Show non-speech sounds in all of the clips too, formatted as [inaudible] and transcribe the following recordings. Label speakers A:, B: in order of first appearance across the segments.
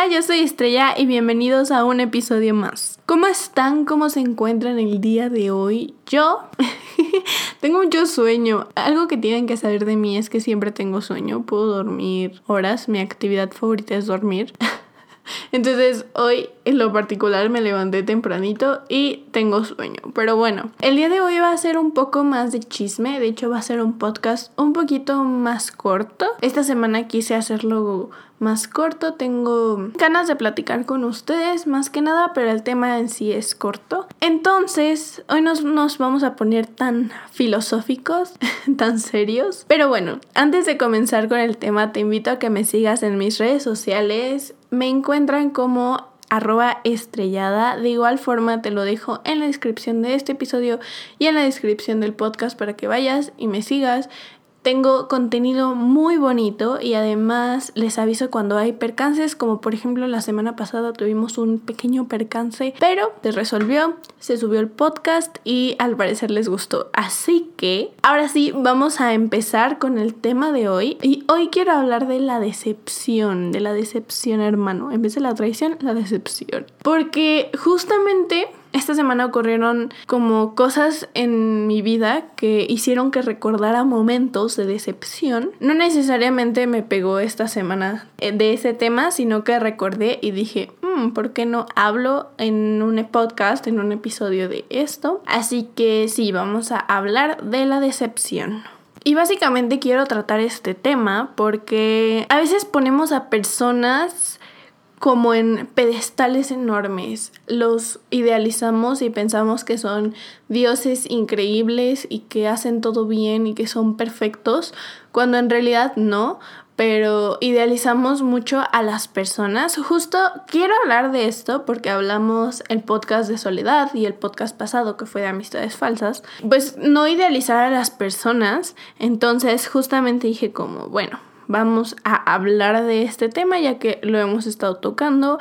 A: Hola, yo soy Estrella y bienvenidos a un episodio más. ¿Cómo están? ¿Cómo se encuentran el día de hoy? Yo [laughs] tengo mucho sueño. Algo que tienen que saber de mí es que siempre tengo sueño. Puedo dormir horas. Mi actividad favorita es dormir. [laughs] Entonces hoy en lo particular me levanté tempranito y tengo sueño. Pero bueno, el día de hoy va a ser un poco más de chisme. De hecho va a ser un podcast un poquito más corto. Esta semana quise hacerlo más corto. Tengo ganas de platicar con ustedes más que nada, pero el tema en sí es corto. Entonces, hoy nos, nos vamos a poner tan filosóficos, [laughs] tan serios. Pero bueno, antes de comenzar con el tema, te invito a que me sigas en mis redes sociales. Me encuentran como arroba estrellada. De igual forma te lo dejo en la descripción de este episodio y en la descripción del podcast para que vayas y me sigas. Tengo contenido muy bonito y además les aviso cuando hay percances, como por ejemplo la semana pasada tuvimos un pequeño percance, pero se resolvió, se subió el podcast y al parecer les gustó. Así que ahora sí, vamos a empezar con el tema de hoy. Y hoy quiero hablar de la decepción, de la decepción hermano. En vez de la traición, la decepción. Porque justamente esta semana ocurrieron como cosas en mi vida que hicieron que recordara momentos de decepción. No necesariamente me pegó esta semana eh, de ese tema, sino que recordé y dije, mm, ¿por qué no hablo en un podcast, en un episodio de esto? Así que sí, vamos a hablar de la decepción. Y básicamente quiero tratar este tema porque a veces ponemos a personas como en pedestales enormes. Los idealizamos y pensamos que son dioses increíbles y que hacen todo bien y que son perfectos, cuando en realidad no, pero idealizamos mucho a las personas. Justo quiero hablar de esto porque hablamos el podcast de soledad y el podcast pasado que fue de amistades falsas. Pues no idealizar a las personas, entonces justamente dije como, bueno, vamos a hablar de este tema ya que lo hemos estado tocando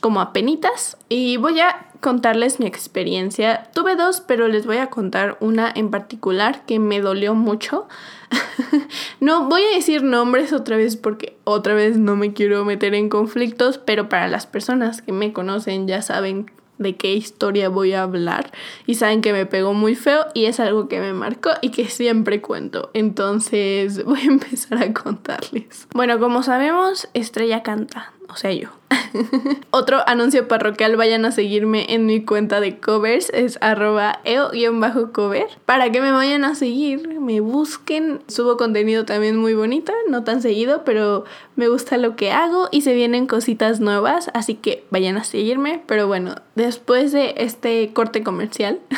A: como a penitas y voy a contarles mi experiencia. Tuve dos, pero les voy a contar una en particular que me dolió mucho. [laughs] no voy a decir nombres otra vez porque otra vez no me quiero meter en conflictos, pero para las personas que me conocen ya saben de qué historia voy a hablar y saben que me pegó muy feo y es algo que me marcó y que siempre cuento. Entonces [laughs] voy a empezar a contarles. Bueno, como sabemos, Estrella canta, o sea yo. [laughs] Otro anuncio parroquial, vayan a seguirme en mi cuenta de covers, es arroba eo-cover, para que me vayan a seguir, me busquen. Subo contenido también muy bonito, no tan seguido, pero me gusta lo que hago y se vienen cositas nuevas, así que vayan a seguirme. Pero bueno, después de este corte comercial... [laughs]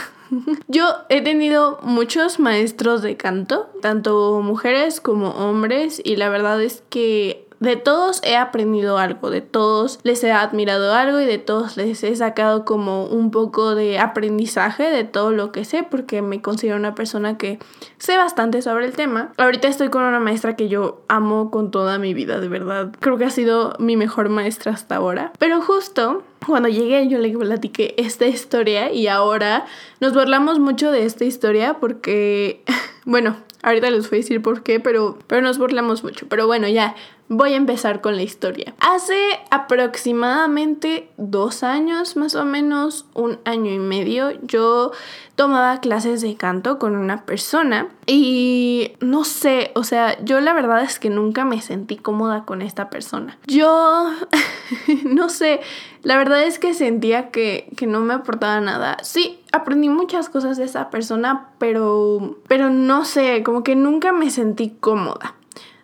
A: Yo he tenido muchos maestros de canto, tanto mujeres como hombres, y la verdad es que de todos he aprendido algo, de todos les he admirado algo y de todos les he sacado como un poco de aprendizaje de todo lo que sé porque me considero una persona que sé bastante sobre el tema. Ahorita estoy con una maestra que yo amo con toda mi vida, de verdad. Creo que ha sido mi mejor maestra hasta ahora. Pero justo cuando llegué yo le platiqué esta historia y ahora nos burlamos mucho de esta historia porque, [laughs] bueno, ahorita les voy a decir por qué, pero, pero nos burlamos mucho. Pero bueno, ya Voy a empezar con la historia. Hace aproximadamente dos años, más o menos un año y medio, yo tomaba clases de canto con una persona y no sé, o sea, yo la verdad es que nunca me sentí cómoda con esta persona. Yo, [laughs] no sé, la verdad es que sentía que, que no me aportaba nada. Sí, aprendí muchas cosas de esa persona, pero, pero no sé, como que nunca me sentí cómoda.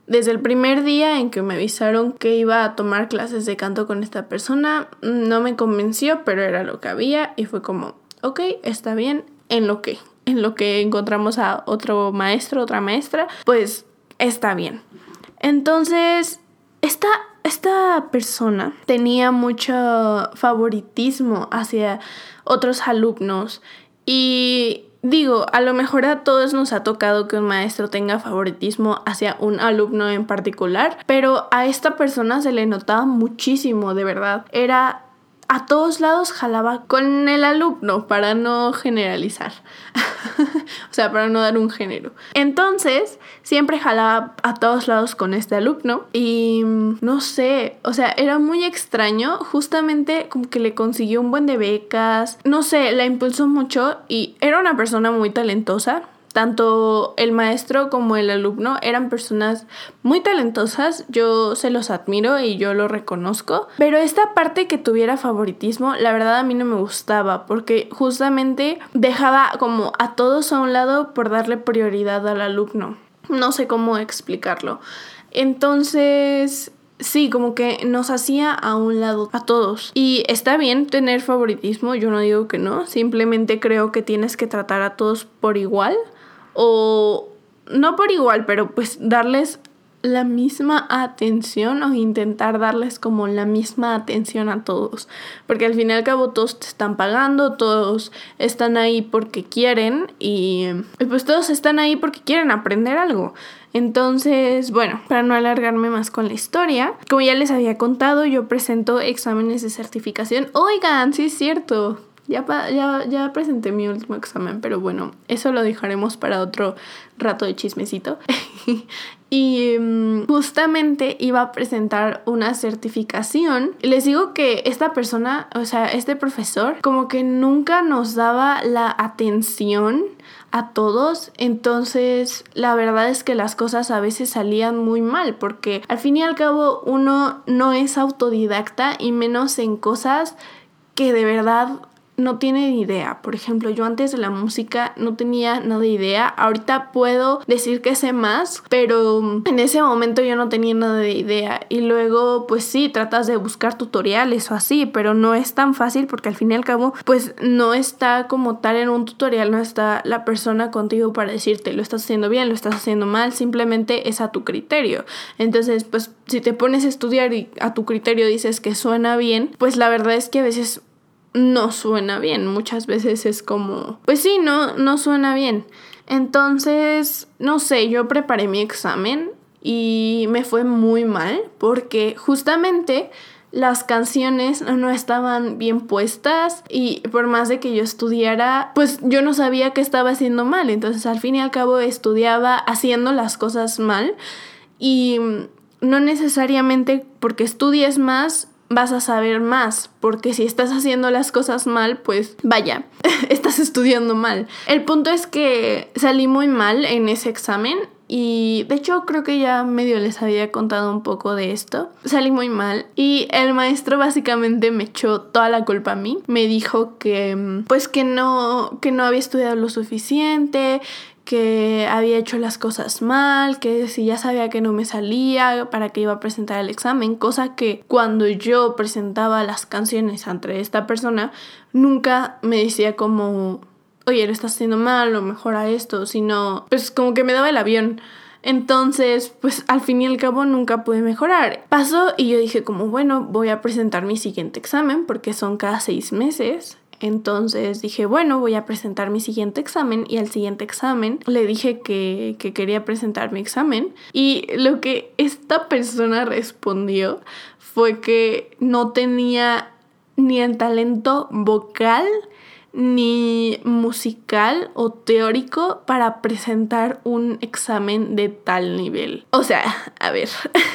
A: Desde el primer día en que me avisaron que iba a tomar clases de canto con esta persona, no me convenció, pero era lo que había y fue como, ok, está bien, en lo que, en lo que encontramos a otro maestro, otra maestra, pues está bien. Entonces, esta, esta persona tenía mucho favoritismo hacia otros alumnos y Digo, a lo mejor a todos nos ha tocado que un maestro tenga favoritismo hacia un alumno en particular, pero a esta persona se le notaba muchísimo, de verdad. Era a todos lados jalaba con el alumno para no generalizar. [laughs] o sea, para no dar un género. Entonces, siempre jalaba a todos lados con este alumno y mm, no sé, o sea, era muy extraño, justamente como que le consiguió un buen de becas, no sé, la impulsó mucho y era una persona muy talentosa tanto el maestro como el alumno eran personas muy talentosas, yo se los admiro y yo lo reconozco, pero esta parte que tuviera favoritismo, la verdad a mí no me gustaba, porque justamente dejaba como a todos a un lado por darle prioridad al alumno. No sé cómo explicarlo. Entonces, Sí, como que nos hacía a un lado a todos. Y está bien tener favoritismo, yo no digo que no, simplemente creo que tienes que tratar a todos por igual o no por igual, pero pues darles la misma atención o intentar darles como la misma atención a todos. Porque al fin y al cabo todos te están pagando, todos están ahí porque quieren y pues todos están ahí porque quieren aprender algo. Entonces, bueno, para no alargarme más con la historia, como ya les había contado, yo presento exámenes de certificación. Oigan, sí es cierto, ya, ya, ya presenté mi último examen, pero bueno, eso lo dejaremos para otro rato de chismecito. [laughs] y mm, justamente iba a presentar una certificación. Les digo que esta persona, o sea, este profesor, como que nunca nos daba la atención a todos, entonces la verdad es que las cosas a veces salían muy mal porque al fin y al cabo uno no es autodidacta y menos en cosas que de verdad no tiene ni idea. Por ejemplo, yo antes de la música no tenía nada de idea. Ahorita puedo decir que sé más, pero en ese momento yo no tenía nada de idea. Y luego, pues sí, tratas de buscar tutoriales o así, pero no es tan fácil porque al fin y al cabo, pues no está como tal en un tutorial, no está la persona contigo para decirte lo estás haciendo bien, lo estás haciendo mal, simplemente es a tu criterio. Entonces, pues si te pones a estudiar y a tu criterio dices que suena bien, pues la verdad es que a veces no suena bien. Muchas veces es como, pues sí, no, no suena bien. Entonces, no sé, yo preparé mi examen y me fue muy mal porque justamente las canciones no estaban bien puestas y por más de que yo estudiara, pues yo no sabía que estaba haciendo mal. Entonces al fin y al cabo estudiaba haciendo las cosas mal y no necesariamente porque estudies más vas a saber más, porque si estás haciendo las cosas mal, pues vaya, [laughs] estás estudiando mal. El punto es que salí muy mal en ese examen y de hecho creo que ya medio les había contado un poco de esto. Salí muy mal y el maestro básicamente me echó toda la culpa a mí. Me dijo que pues que no que no había estudiado lo suficiente, que había hecho las cosas mal, que si ya sabía que no me salía, para que iba a presentar el examen, cosa que cuando yo presentaba las canciones ante esta persona, nunca me decía como, oye, lo estás haciendo mal o mejora esto, sino, pues como que me daba el avión. Entonces, pues al fin y al cabo nunca pude mejorar. Pasó y yo dije como, bueno, voy a presentar mi siguiente examen porque son cada seis meses. Entonces dije, bueno, voy a presentar mi siguiente examen y al siguiente examen le dije que, quería presentar mi examen y lo que esta persona respondió fue que no tenía ni el talento vocal ni musical o teórico para presentar un examen de tal nivel. O sea, a ver.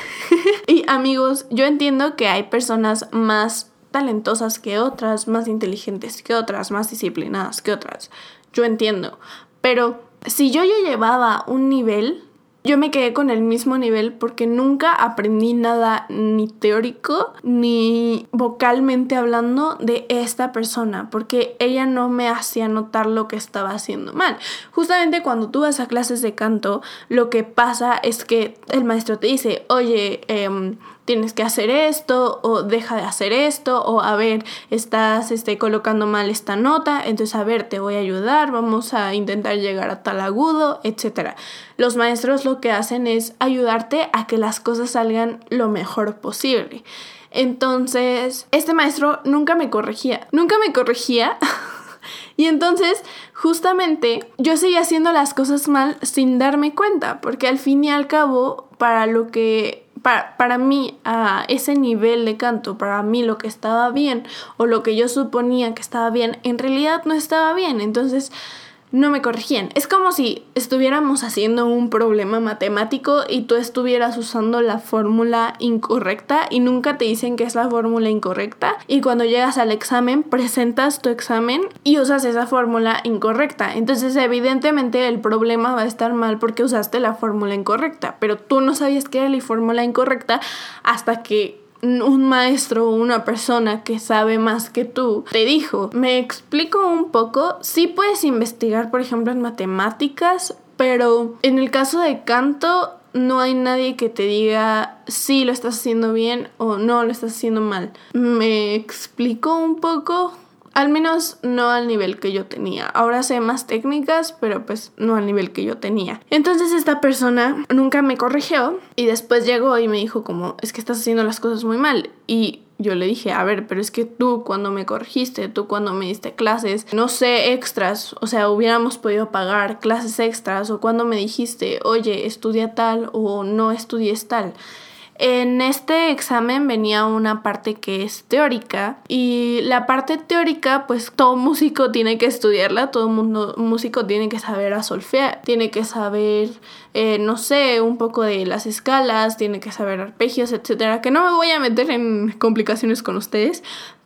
A: [laughs] y amigos, yo entiendo que hay personas más talentosas que otras, más inteligentes que otras, más disciplinadas que otras. Yo entiendo. Pero si yo ya llevaba un nivel, yo me quedé con el mismo nivel porque nunca aprendí nada ni teórico ni vocalmente hablando de esta persona porque ella no me hacía notar lo que estaba haciendo mal. Justamente cuando tú vas a clases de canto, lo que pasa es que el maestro te dice, oye, eh, tienes que hacer esto o deja de hacer esto o a ver, estás este, colocando mal esta nota, entonces a ver, te voy a ayudar, vamos a intentar llegar a tal agudo, etc. Los maestros lo que hacen es ayudarte a que las cosas salgan lo mejor posible. Entonces, este maestro nunca me corregía, nunca me corregía. [laughs] Y entonces, justamente, yo seguía haciendo las cosas mal sin darme cuenta, porque al fin y al cabo, para lo que para, mí a ese nivel de canto, para mí lo que estaba bien o lo que yo suponía que estaba bien, en realidad no estaba bien. Entonces no me corregían. Es como si estuviéramos haciendo un problema matemático y tú estuvieras usando la fórmula incorrecta y nunca te dicen que es la fórmula incorrecta y cuando llegas al examen presentas tu examen y usas esa fórmula incorrecta. Entonces evidentemente el problema va a estar mal porque usaste la fórmula incorrecta, pero tú no sabías que era la fórmula incorrecta hasta que un maestro o una persona que sabe más que tú te dijo. Me explico un poco. Sí puedes investigar, por ejemplo, en matemáticas, pero en el caso de canto no hay nadie que te diga si lo estás haciendo bien o no lo estás haciendo mal. Me explico un poco. Al menos no al nivel que yo tenía. Ahora sé más técnicas, pero pues no al nivel que yo tenía. Entonces esta persona nunca me corrigió y después llegó y me dijo como, es que estás haciendo las cosas muy mal. Y yo le dije, a ver, pero es que tú cuando me corregiste, tú cuando me diste clases, no sé, extras, o sea, hubiéramos podido pagar clases extras o cuando me dijiste, oye, estudia tal o no estudies tal. En este examen venía una parte que es teórica y la parte teórica pues todo músico tiene que estudiarla, todo mundo músico tiene que saber a solfear, tiene que saber, eh, no sé, un poco de las escalas, tiene que saber arpegios, etcétera, que no me voy a meter en complicaciones con ustedes,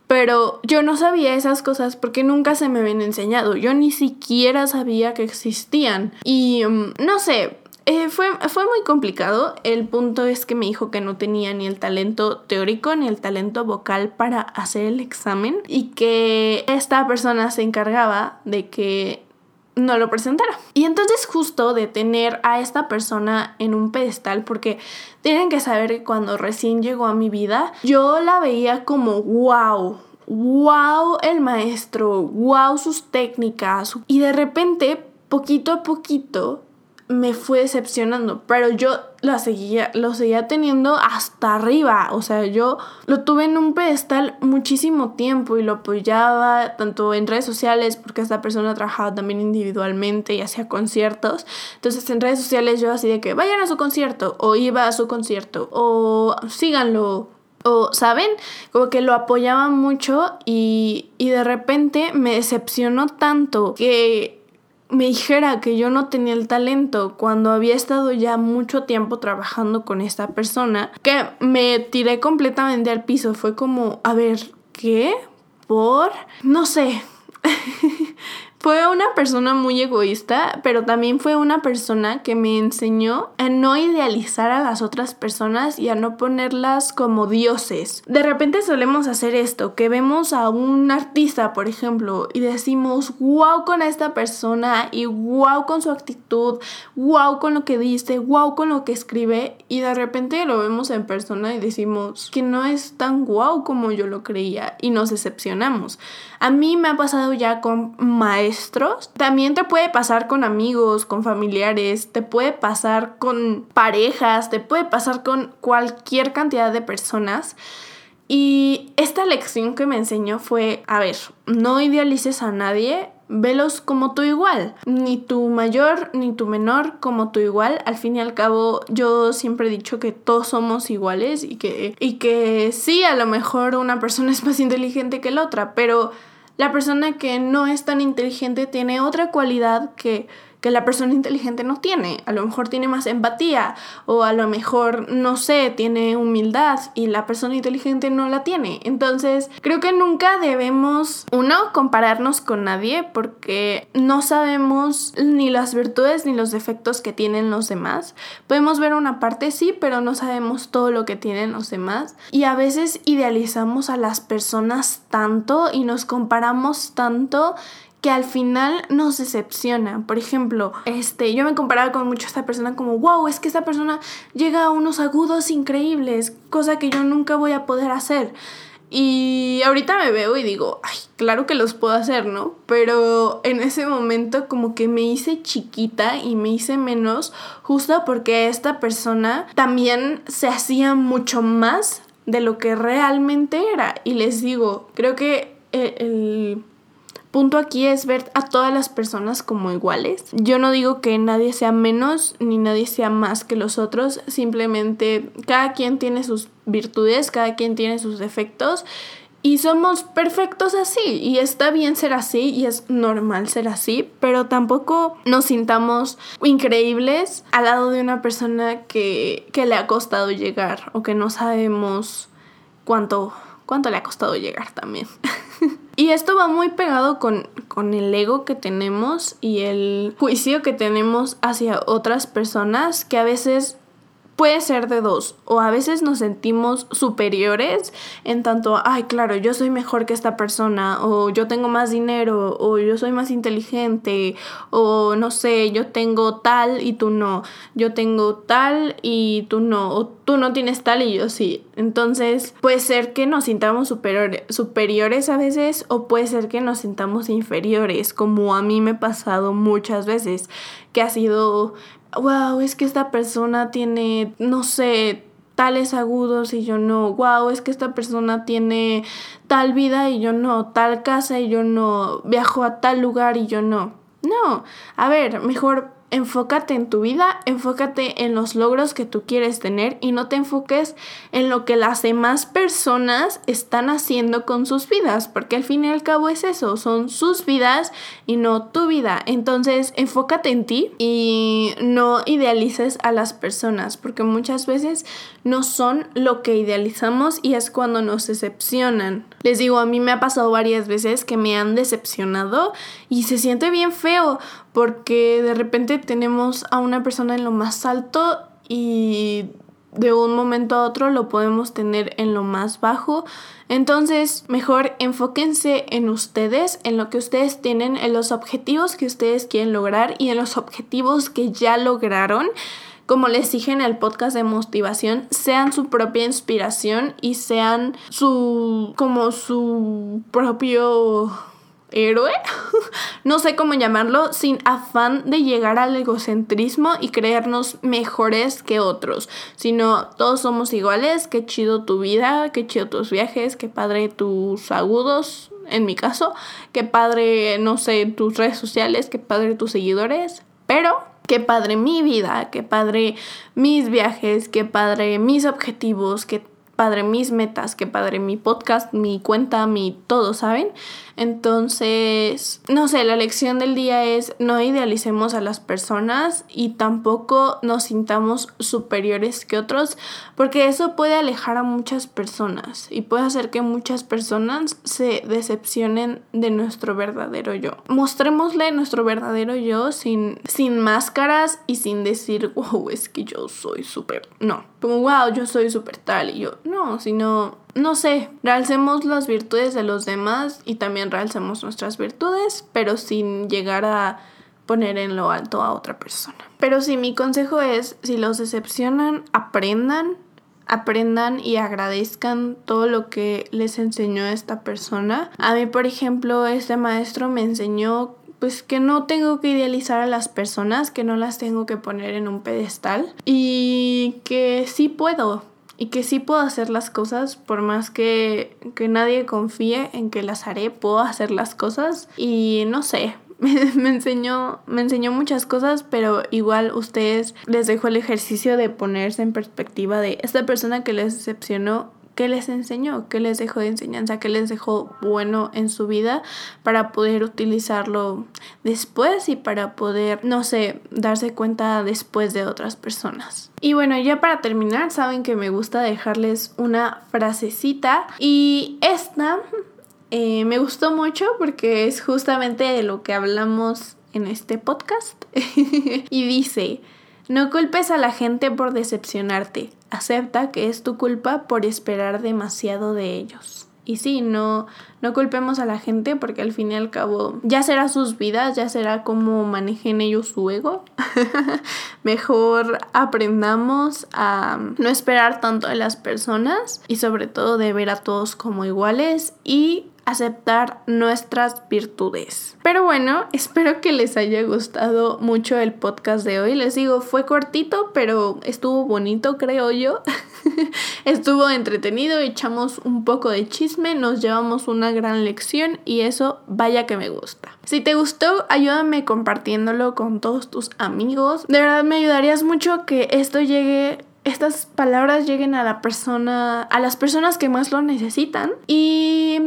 A: pero yo no sabía esas cosas porque nunca se me habían enseñado. Yo ni siquiera sabía que existían. Y mm, no sé, eh, fue, fue muy complicado. El punto es que me dijo que no tenía ni el talento teórico ni el talento vocal para hacer el examen y que esta persona se encargaba de que no lo presentara. Y entonces justo de tener a esta persona en un pedestal, porque tienen que saber que cuando recién llegó a mi vida, yo la veía como wow, wow el maestro, wow sus técnicas. Y de repente, poquito a poquito, me fue decepcionando, pero yo lo seguía, lo seguía teniendo hasta arriba, o sea, yo lo tuve en un pedestal muchísimo tiempo y lo apoyaba tanto en redes sociales, porque esta persona trabajaba también individualmente y hacía conciertos, entonces en redes sociales yo así de que vayan a su concierto, o iba a su concierto, o síganlo, o, ¿saben? Como que lo apoyaba mucho y, y de repente me decepcionó tanto que me dijera que yo no tenía el talento cuando había estado ya mucho tiempo trabajando con esta persona, que me tiré completamente al piso. Fue como, a ver, ¿qué? ¿Por? No sé. [laughs] Fue una persona muy egoísta, pero también fue una persona que me enseñó a no idealizar a las otras personas y a no ponerlas como dioses. De repente solemos hacer esto, que vemos a un artista, por ejemplo, y decimos, wow con esta persona y wow con su actitud, wow con lo que dice, wow con lo que escribe, y de repente lo vemos en persona y decimos que no es tan wow como yo lo creía y nos decepcionamos. A mí me ha pasado ya con maestros. También te puede pasar con amigos, con familiares, te puede pasar con parejas, te puede pasar con cualquier cantidad de personas. Y esta lección que me enseñó fue, a ver, no idealices a nadie, velos como tú igual, ni tu mayor ni tu menor como tú igual. Al fin y al cabo, yo siempre he dicho que todos somos iguales y que, y que sí, a lo mejor una persona es más inteligente que la otra, pero la persona que no es tan inteligente tiene otra cualidad que que la persona inteligente no tiene. A lo mejor tiene más empatía o a lo mejor, no sé, tiene humildad y la persona inteligente no la tiene. Entonces, creo que nunca debemos, uno, compararnos con nadie porque no sabemos ni las virtudes ni los defectos que tienen los demás. Podemos ver una parte, sí, pero no sabemos todo lo que tienen los demás. Y a veces idealizamos a las personas tanto y nos comparamos tanto que al final nos decepciona. Por ejemplo, este, yo me comparaba con mucho a esta persona como, wow, es que esta persona llega a unos agudos increíbles, cosa que yo nunca voy a poder hacer. Y ahorita me veo y digo, ay, claro que los puedo hacer, ¿no? Pero en ese momento como que me hice chiquita y me hice menos justo porque esta persona también se hacía mucho más de lo que realmente era. Y les digo, creo que el punto aquí es ver a todas las personas como iguales. Yo no digo que nadie sea menos ni nadie sea más que los otros, simplemente cada quien tiene sus virtudes, cada quien tiene sus defectos Y somos perfectos así y está bien ser así y es normal ser así, pero tampoco nos sintamos increíbles al lado de una persona que, que le ha costado llegar o que no sabemos cuánto, cuánto le ha costado llegar también. [laughs] Y esto va muy pegado con, con, el ego que tenemos y el juicio que tenemos hacia otras personas que a veces puede ser de dos. O a veces nos sentimos superiores en tanto, ay, claro, yo soy mejor que esta persona, o yo tengo más dinero, o yo soy más inteligente, o no sé, yo tengo tal y tú no, yo tengo tal y tú no, o tú no tienes tal y yo sí. Entonces puede ser que nos sintamos superiores, superiores a veces, o puede ser que nos sintamos inferiores, como a mí me ha pasado muchas veces, que ha sido wow, es que esta persona tiene, no sé, tales agudos y yo no, wow, es que esta persona tiene tal vida y yo no, tal casa y yo no, viajo a tal lugar y yo no. No, a ver, mejor enfócate en tu vida, enfócate en los logros que tú quieres tener y no te enfoques en lo que las demás personas están haciendo con sus vidas, porque al fin y al cabo es eso, son sus vidas y no tu vida. Entonces, enfócate en ti y no idealices a las personas, porque muchas veces no son lo que idealizamos y es cuando nos decepcionan. Les digo, a mí me ha pasado varias veces que me han decepcionado y se siente bien feo porque de repente tenemos a una persona en lo más alto y de un momento a otro lo podemos tener en lo más bajo. Entonces, mejor enfóquense en ustedes, en lo que ustedes tienen, en los objetivos que ustedes quieren lograr y en los objetivos que ya lograron. Como les dije en el podcast de motivación, sean su propia inspiración y sean su como su propio héroe, [laughs] no sé cómo llamarlo, sin afán de llegar al egocentrismo y creernos mejores que otros, sino todos somos iguales, qué chido tu vida, qué chido tus viajes, qué padre tus agudos, en mi caso, qué padre, no sé, tus redes sociales, qué padre tus seguidores, pero qué padre mi vida, qué padre mis viajes, qué padre mis objetivos, qué padre mis metas, qué padre mi podcast, mi cuenta, mi todo, ¿saben? Entonces, no sé, la lección del día es no idealicemos a las personas y tampoco nos sintamos superiores que otros, porque eso puede alejar a muchas personas y puede hacer que muchas personas se decepcionen de nuestro verdadero yo. Mostrémosle nuestro verdadero yo sin, sin máscaras y sin decir, wow, es que yo soy súper. No, como wow, yo soy súper tal y yo, no, sino no sé, realcemos las virtudes de los demás y también realcemos nuestras virtudes, pero sin llegar a poner en lo alto a otra persona. Pero sí, mi consejo es, si los decepcionan, aprendan, aprendan y agradezcan todo lo que les enseñó esta persona. A mí, por ejemplo, este maestro me enseñó pues que no tengo que idealizar a las personas, que no las tengo que poner en un pedestal y que sí puedo, y que sí puedo hacer las cosas por más que, que nadie confíe en que las haré, puedo hacer las cosas. Y no sé, [laughs] me, enseñó, me enseñó muchas cosas, pero igual ustedes les dejo el ejercicio de ponerse en perspectiva de esta persona que les decepcionó qué les enseñó, qué les dejó de enseñanza, qué les dejó bueno en su vida para poder utilizarlo después y para poder, no sé, darse cuenta después de otras personas. Y bueno, ya para terminar, saben que me gusta dejarles una frasecita y esta eh, me gustó mucho porque es justamente de lo que hablamos en este podcast [laughs] y dice, no culpes a la gente por decepcionarte. Acepta que es tu culpa por esperar demasiado de ellos. Y sí, no, no culpemos a la gente porque al fin y al cabo ya será sus vidas, ya será cómo manejen ellos su ego. [laughs] Mejor aprendamos a no esperar tanto de las personas y sobre todo de ver a todos como iguales y aceptar nuestras virtudes. Pero bueno, espero que les haya gustado mucho el podcast de hoy. Les digo, fue cortito, pero estuvo bonito, creo yo. [laughs] estuvo entretenido, echamos un poco de chisme, nos llevamos una gran lección y eso vaya que me gusta. Si te gustó, ayúdame compartiéndolo con todos tus amigos. De verdad me ayudarías mucho que esto llegue estas palabras lleguen a la persona, a las personas que más lo necesitan. Y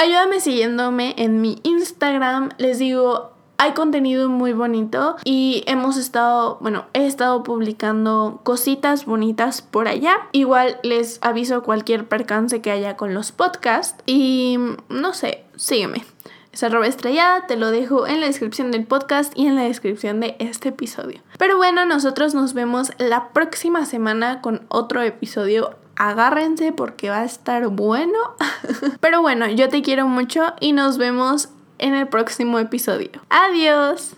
A: ayúdame siguiéndome en mi Instagram. Les digo, hay contenido muy bonito y hemos estado, bueno, he estado publicando cositas bonitas por allá. Igual les aviso cualquier percance que haya con los podcasts y no sé, sígueme. Es arroba estrellada, te lo dejo en la descripción del podcast y en la descripción de este episodio. Pero bueno, nosotros nos vemos la próxima semana con otro episodio agárrense porque va a estar bueno. [laughs] Pero bueno, yo te quiero mucho y nos vemos en el próximo episodio. Adiós.